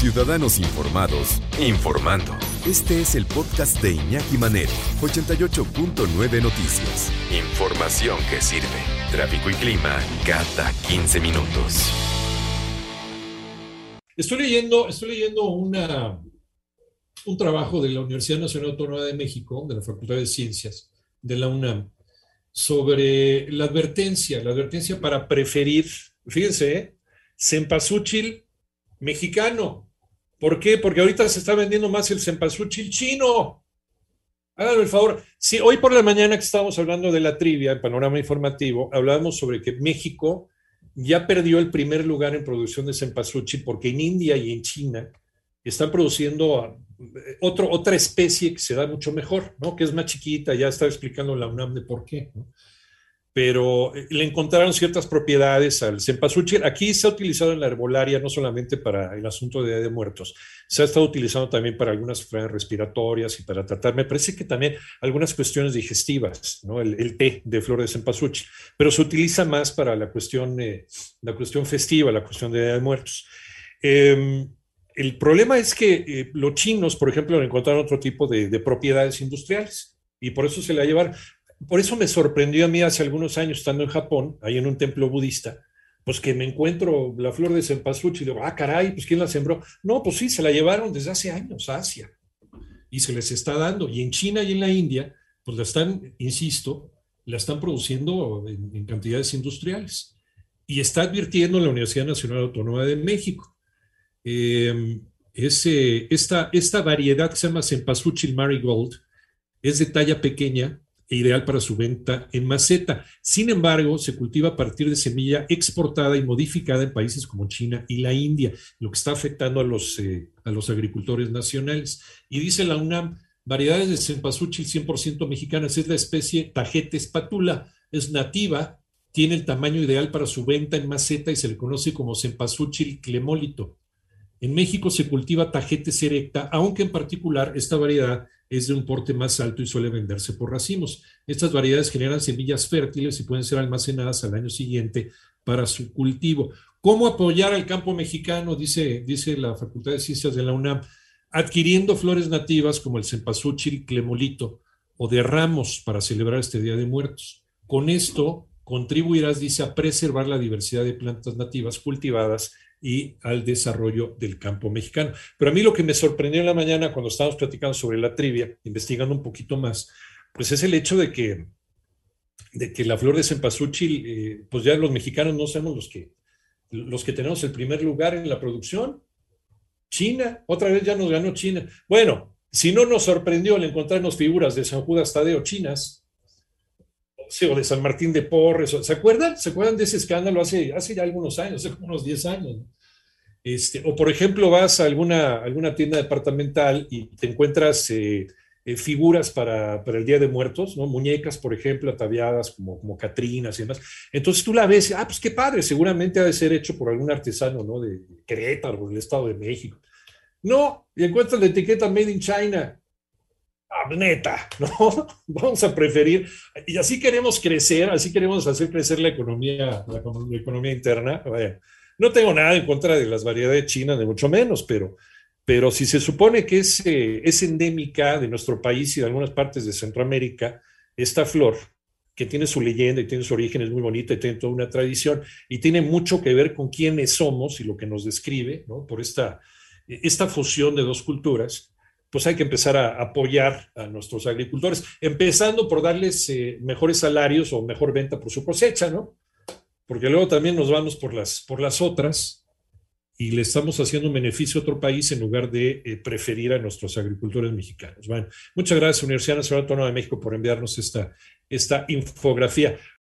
Ciudadanos Informados, informando. Este es el podcast de Iñaki Manero, 88.9 Noticias. Información que sirve. Tráfico y clima cada 15 minutos. Estoy leyendo, estoy leyendo una, un trabajo de la Universidad Nacional Autónoma de México, de la Facultad de Ciencias, de la UNAM, sobre la advertencia, la advertencia para preferir, fíjense, ¿eh? mexicano ¿Por qué? Porque ahorita se está vendiendo más el cempasúchil chino. Háganme el favor. Sí, hoy por la mañana que estábamos hablando de la trivia, el panorama informativo, hablábamos sobre que México ya perdió el primer lugar en producción de cempasúchil porque en India y en China están produciendo eh, otro, otra especie que se da mucho mejor, ¿no? Que es más chiquita, ya estaba explicando la UNAM de por qué, ¿no? Pero eh, le encontraron ciertas propiedades al cempasúchil. Aquí se ha utilizado en la herbolaria no solamente para el asunto de, de muertos, se ha estado utilizando también para algunas enfermedades respiratorias y para tratar, me parece que también algunas cuestiones digestivas, ¿no? el, té de flor de cempasúchil, pero se utiliza más para la cuestión, eh, la cuestión festiva, la cuestión de, de muertos. Eh, el problema es que eh, los chinos, por ejemplo, encontraron otro tipo de, de propiedades industriales y por eso se la llevaron por eso me sorprendió a mí hace algunos años estando en Japón, ahí en un templo budista, pues que me encuentro la flor de cempasúchil y digo, ah, caray, pues ¿quién la sembró? No, pues sí, se la llevaron desde hace años a Asia y se les está dando. Y en China y en la India, pues la están, insisto, la están produciendo en, cantidades industriales. Y está advirtiendo la Universidad Nacional Autónoma de México. Eh, esta, esta variedad que se llama cempasúchil marigold es de talla pequeña, e ideal para su venta en maceta. Sin embargo, se cultiva a partir de semilla exportada y modificada en países como China y la India, lo que está afectando a los, eh, a los agricultores nacionales. Y dice la UNAM, variedades de cempasúchil 100% mexicanas, es la especie Tajete espatula, es nativa, tiene el tamaño ideal para su venta en maceta y se le conoce como cempasúchil clemólito. En México se cultiva Tajete serecta, aunque en particular esta variedad es de un porte más alto y suele venderse por racimos. Estas variedades generan semillas fértiles y pueden ser almacenadas al año siguiente para su cultivo. ¿Cómo apoyar al campo mexicano? Dice, dice la Facultad de Ciencias de la UNAM, adquiriendo flores nativas como el cempasúchil, clemolito o de ramos para celebrar este Día de Muertos. Con esto contribuirás, dice, a preservar la diversidad de plantas nativas cultivadas y al desarrollo del campo mexicano. Pero a mí lo que me sorprendió en la mañana cuando estábamos platicando sobre la trivia, investigando un poquito más, pues es el hecho de que, de que la flor de cempasúchil, eh, pues ya los mexicanos no somos los que, los que tenemos el primer lugar en la producción. China, otra vez ya nos ganó China. Bueno, si no nos sorprendió el encontrarnos figuras de San Judas Tadeo chinas, o de San Martín de Porres, ¿se acuerdan? ¿Se acuerdan de ese escándalo hace, hace ya algunos años, hace como unos 10 años? Este, o por ejemplo, vas a alguna, alguna tienda departamental y te encuentras eh, eh, figuras para, para, el Día de Muertos, ¿no? Muñecas, por ejemplo, ataviadas como, como Catrinas y demás. Entonces tú la ves, ah, pues qué padre, seguramente ha de ser hecho por algún artesano, ¿no? De Querétaro, del Estado de México. No, y encuentras la etiqueta Made in China. Ah, neta, ¿no? Vamos a preferir, y así queremos crecer, así queremos hacer crecer la economía, la, economía interna. no tengo nada en contra de las variedades chinas, de mucho menos, pero, pero si se supone que es, eh, es endémica de nuestro país y de algunas partes de Centroamérica, esta flor, que tiene su leyenda y tiene su origen, es muy bonita y tiene toda una tradición y tiene mucho que ver con quiénes somos y lo que nos describe, ¿no? Por esta, esta fusión de dos culturas pues hay que empezar a apoyar a nuestros agricultores, empezando por darles eh, mejores salarios o mejor venta por su cosecha, ¿no? Porque luego también nos vamos por las, por las otras y le estamos haciendo un beneficio a otro país en lugar de eh, preferir a nuestros agricultores mexicanos. Bueno, muchas gracias, Universidad Nacional Autónoma de México, por enviarnos esta, esta infografía.